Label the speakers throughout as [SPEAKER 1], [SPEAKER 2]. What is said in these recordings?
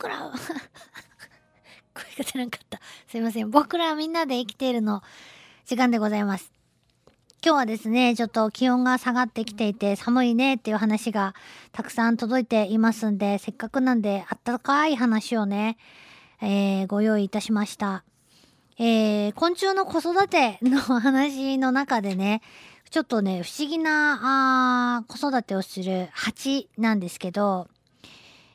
[SPEAKER 1] 僕ら 声が出なかった。すいません。僕らはみんなで生きているの時間でございます。今日はですね、ちょっと気温が下がってきていて寒いねっていう話がたくさん届いていますんで、せっかくなんであったかい話をね、えー、ご用意いたしました。えー、昆虫の子育ての話の中でね、ちょっとね、不思議なあ子育てをする蜂なんですけど、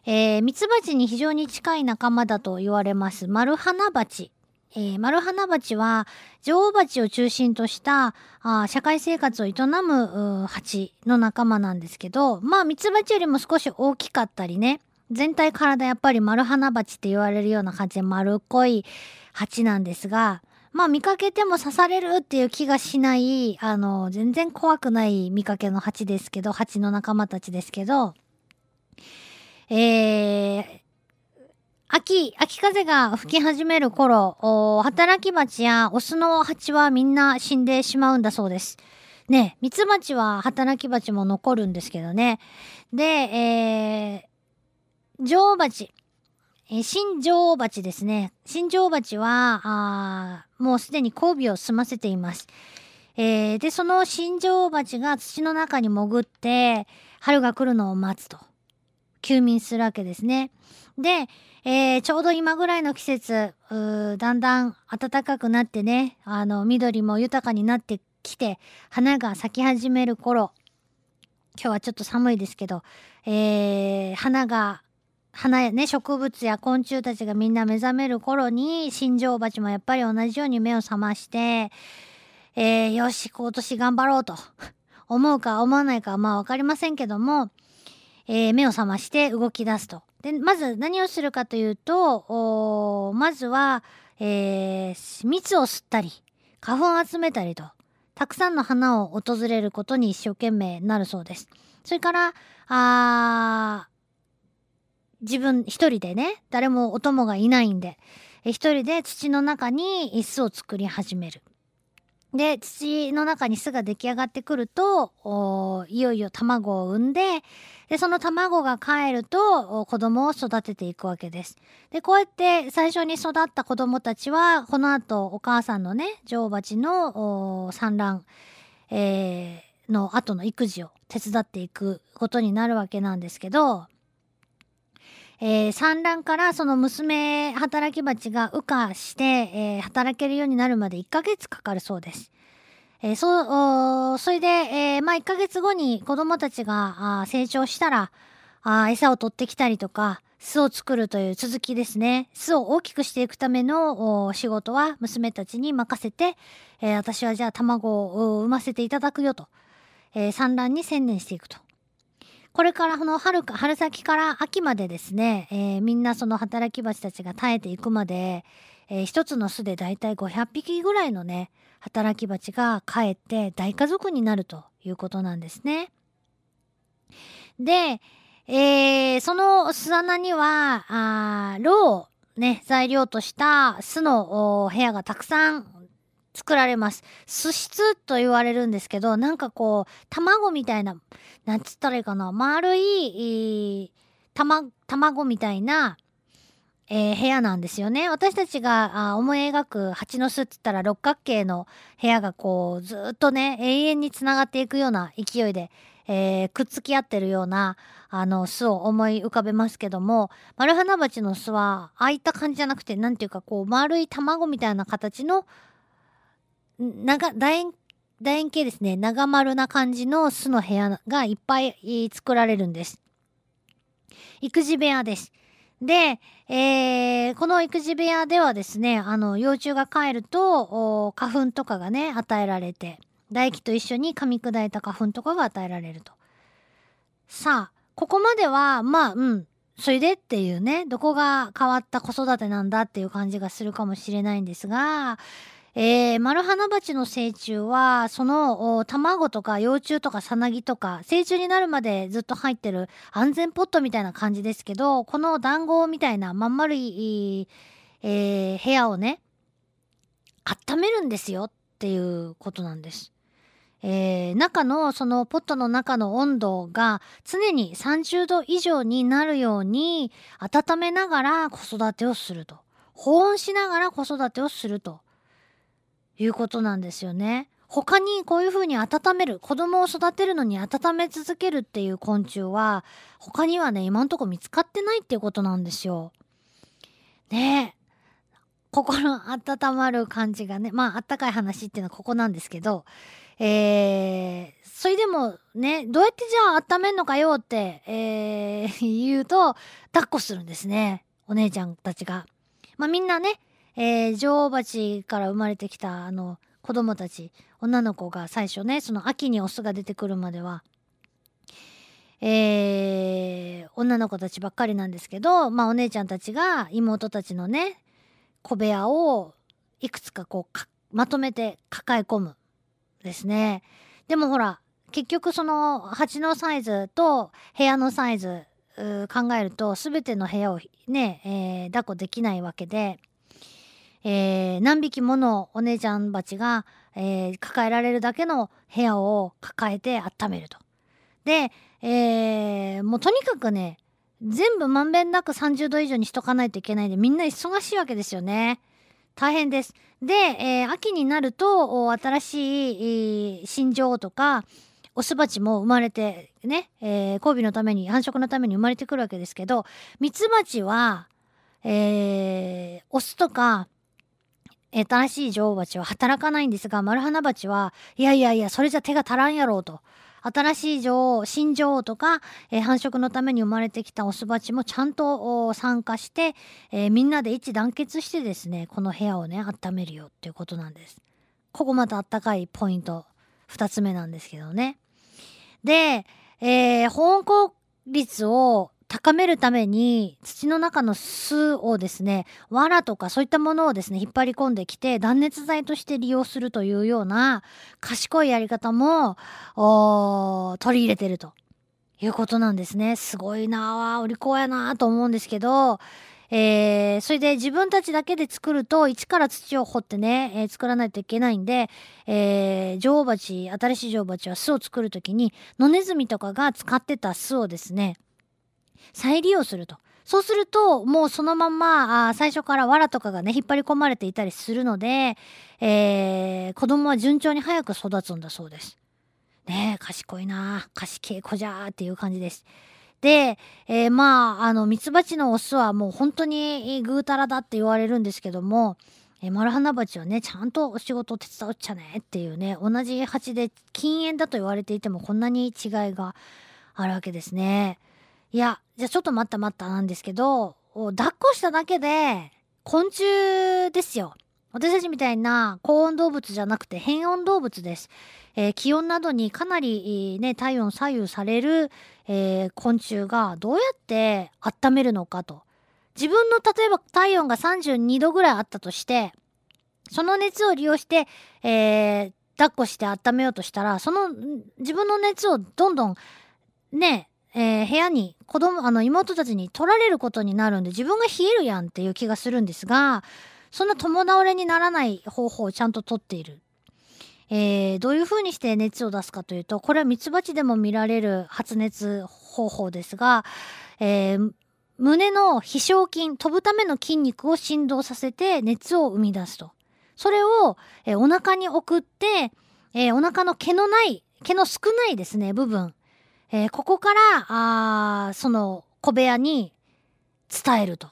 [SPEAKER 1] えー、ミツバチに非常に近い仲間だと言われます、マルハナバチ。えー、マルハナバチは女王蜂を中心としたあ社会生活を営む蜂の仲間なんですけど、まあミツバチよりも少し大きかったりね、全体体やっぱりマルハナバチって言われるような感じで丸っこい蜂なんですが、まあ見かけても刺されるっていう気がしない、あの、全然怖くない見かけの蜂ですけど、蜂の仲間たちですけど、えー、秋、秋風が吹き始める頃、働き蜂やオスの蜂はみんな死んでしまうんだそうです。ね、ミツバチは働き蜂も残るんですけどね。で、えー、女王蜂。え、新女王蜂ですね。新女王蜂は、あもうすでに交尾を済ませています。えー、で、その新女王蜂が土の中に潜って、春が来るのを待つと。休眠するわけですね。で、えー、ちょうど今ぐらいの季節、だんだん暖かくなってね、あの、緑も豊かになってきて、花が咲き始める頃、今日はちょっと寒いですけど、えー、花が、花やね、植物や昆虫たちがみんな目覚める頃に、新庄鉢もやっぱり同じように目を覚まして、えー、よし、今年頑張ろうと思うか思わないかはまあわかりませんけども、えー、目を覚まして動き出すと。で、まず何をするかというと、まずは、えー、蜜を吸ったり、花粉を集めたりと、たくさんの花を訪れることに一生懸命なるそうです。それから、あ自分一人でね、誰もお供がいないんで、一人で土の中に巣を作り始める。で、土の中に巣が出来上がってくると、いよいよ卵を産んで、で、その卵が帰ると子供を育てていくわけです。で、こうやって最初に育った子供たちは、この後お母さんのね、女王蜂の産卵、えー、の後の育児を手伝っていくことになるわけなんですけど、えー、産卵からその娘働き蜂が羽化して、えー、働けるようになるまで1ヶ月かかるそうです。えー、そう、それで、えー、まあ1ヶ月後に子供たちが成長したらあ、餌を取ってきたりとか、巣を作るという続きですね。巣を大きくしていくための仕事は娘たちに任せて、えー、私はじゃあ卵を産ませていただくよと、えー、産卵に専念していくと。これからこの春か、春先から秋までですね、えー、みんなその働き蜂たちが耐えていくまで、えー、一つの巣でだいたい500匹ぐらいのね、働き蜂が帰って大家族になるということなんですね。で、えー、その巣穴には、あロをね、材料とした巣の部屋がたくさん作られます。巣質と言われるんですけど、なんかこう、卵みたいな、なんつったらいいかな、丸い、たま、卵みたいな、えー、部屋なんですよね。私たちがあ思い描く蜂の巣って言ったら六角形の部屋がこうずっとね永遠につながっていくような勢いで、えー、くっつき合ってるようなあの巣を思い浮かべますけどもマルハナバチの巣はああいった感じじゃなくて何ていうかこう丸い卵みたいな形の長、楕円、楕円形ですね。長丸な感じの巣の部屋がいっぱい作られるんです。育児部屋です。で、えー、この育児部屋ではですね、あの、幼虫が帰ると、花粉とかがね、与えられて、唾液と一緒に噛み砕いた花粉とかが与えられると。さあ、ここまでは、まあ、うん、それでっていうね、どこが変わった子育てなんだっていう感じがするかもしれないんですが、えー、マルハナバチの成虫は、その卵とか幼虫とかさなぎとか、成虫になるまでずっと入ってる安全ポットみたいな感じですけど、この団子みたいなまん丸い、えー、部屋をね、温めるんですよっていうことなんです。えー、中のそのポットの中の温度が常に30度以上になるように温めながら子育てをすると。保温しながら子育てをするということなんですよね。他にこういうふうに温める、子供を育てるのに温め続けるっていう昆虫は他にはね、今んとこ見つかってないっていうことなんですよ。ねえ。心温まる感じがね、まああったかい話っていうのはここなんですけど、えー、それでもね、どうやってじゃあ温めんのかよって、えー、言うと、抱っこするんですね。お姉ちゃんたちが。まあみんなね、えー、女王蜂から生まれてきたあの子供たち、女の子が最初ね、その秋にオスが出てくるまでは、えー、女の子たちばっかりなんですけど、まあお姉ちゃんたちが妹たちのね、小部屋をいくつかこうかまとめて抱え込むですね。でもほら、結局その鉢のサイズと部屋のサイズ考えると全ての部屋をね、えー、抱っこできないわけで、えー、何匹ものお姉ちゃん鉢が、えー、抱えられるだけの部屋を抱えて温めると。で、えー、もうとにかくね、全部まんべんなく30度以上にしとかないといけないんで、みんな忙しいわけですよね。大変です。で、えー、秋になると、新しい、新女王とか、オスバチも生まれて、ね、えー、交尾のために、繁殖のために生まれてくるわけですけど、ミツバチは、えー、オスとか、新しい女王蜂は働かないんですが、マルハナバチは、いやいやいや、それじゃ手が足らんやろうと。新しい女王、新女王とか、えー、繁殖のために生まれてきたオスバチもちゃんと参加して、えー、みんなで一致団結してですね、この部屋をね、温めるよっていうことなんです。ここまたあったかいポイント、二つ目なんですけどね。で、えー、保温効率を高めるために土の中の巣をですね、藁とかそういったものをですね、引っ張り込んできて断熱材として利用するというような賢いやり方も取り入れてるということなんですね。すごいなぁ、お利口やなと思うんですけど、えー、それで自分たちだけで作ると一から土を掘ってね、えー、作らないといけないんで、えー、女王蜂、新しい女王蜂は巣を作るときに野ネズミとかが使ってた巣をですね、再利用すると。そうすると、もうそのまま、あ最初から藁とかがね、引っ張り込まれていたりするので、えー、子供は順調に早く育つんだそうです。ねえ、賢いな賢い子じゃーっていう感じです。で、えー、まあ、あの、ミツバチのオスはもう本当にぐうたらだって言われるんですけども、えー、マルハナバチはね、ちゃんとお仕事を手伝うっちゃねっていうね、同じ蜂で禁煙だと言われていてもこんなに違いがあるわけですね。いや、じゃあちょっと待った待ったなんですけど、抱っこしただけで昆虫ですよ。私たちみたいな高温動物じゃなくて変温動物です。えー、気温などにかなり、ね、体温左右される、えー、昆虫がどうやって温めるのかと。自分の例えば体温が32度ぐらいあったとして、その熱を利用して、えー、抱っこして温めようとしたら、その自分の熱をどんどんね、部屋に子供、あの妹たちに取られることになるんで自分が冷えるやんっていう気がするんですが、そんな友倒れにならない方法をちゃんととっている。えー、どういう風にして熱を出すかというと、これはミツバチでも見られる発熱方法ですが、えー、胸の飛翔筋、飛ぶための筋肉を振動させて熱を生み出すと。それを、えー、お腹に送って、えー、お腹の毛のない、毛の少ないですね、部分。えー、ここから、あその小部屋に伝えると。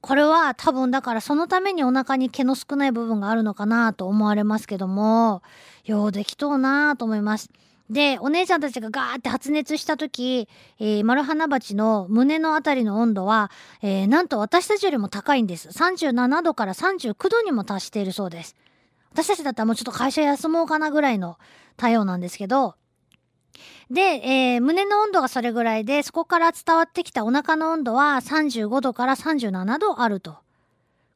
[SPEAKER 1] これは多分だからそのためにお腹に毛の少ない部分があるのかなと思われますけども、ようできとうなと思います。で、お姉ちゃんたちがガーって発熱した時、えー、マルハナバチの胸のあたりの温度は、えー、なんと私たちよりも高いんです。37度から39度にも達しているそうです。私たちだったらもうちょっと会社休もうかなぐらいの体温なんですけど、で、えー、胸の温度がそれぐらいで、そこから伝わってきたお腹の温度は35度から37度あると。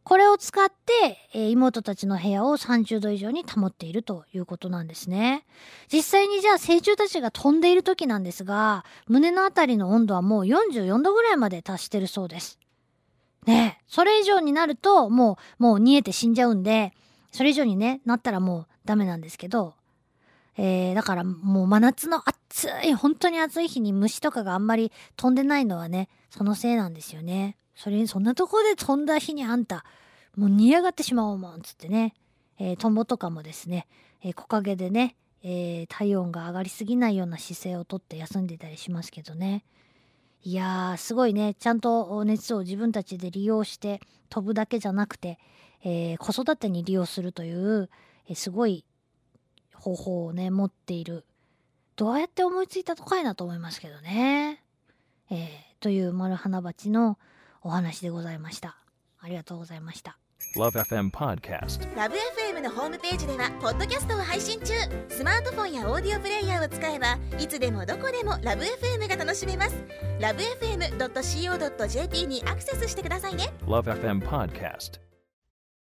[SPEAKER 1] これを使って、えー、妹たちの部屋を30度以上に保っているということなんですね。実際にじゃあ成虫たちが飛んでいる時なんですが、胸のあたりの温度はもう44度ぐらいまで達してるそうです。ねそれ以上になると、もう、もう煮えて死んじゃうんで、それ以上にね、なったらもうダメなんですけど、えー、だからもう真夏の暑い、本当に暑い日に虫とかがあんまり飛んでないのはね、そのせいなんですよね。それにそんなとこで飛んだ日にあんた、もう煮上がってしまおうもん、つってね。えー、トンボとかもですね、えー、木陰でね、えー、体温が上がりすぎないような姿勢をとって休んでたりしますけどね。いやー、すごいね、ちゃんと熱を自分たちで利用して飛ぶだけじゃなくて、えー、子育てに利用するという、えー、すごい方法をね、持っている。どうやって思いついたとかいなと思いますけどね。えー、という丸花鉢のお話でございました。ありがとうございました。
[SPEAKER 2] LoveFM Podcast
[SPEAKER 3] LoveFM のホームページではポッドキャストを配信中スマートフォンやオーディオプレイヤーを使えばいつでもどこでも LoveFM が楽しめます LoveFM.co.jp にアクセスしてくださいね
[SPEAKER 2] LoveFM Podcast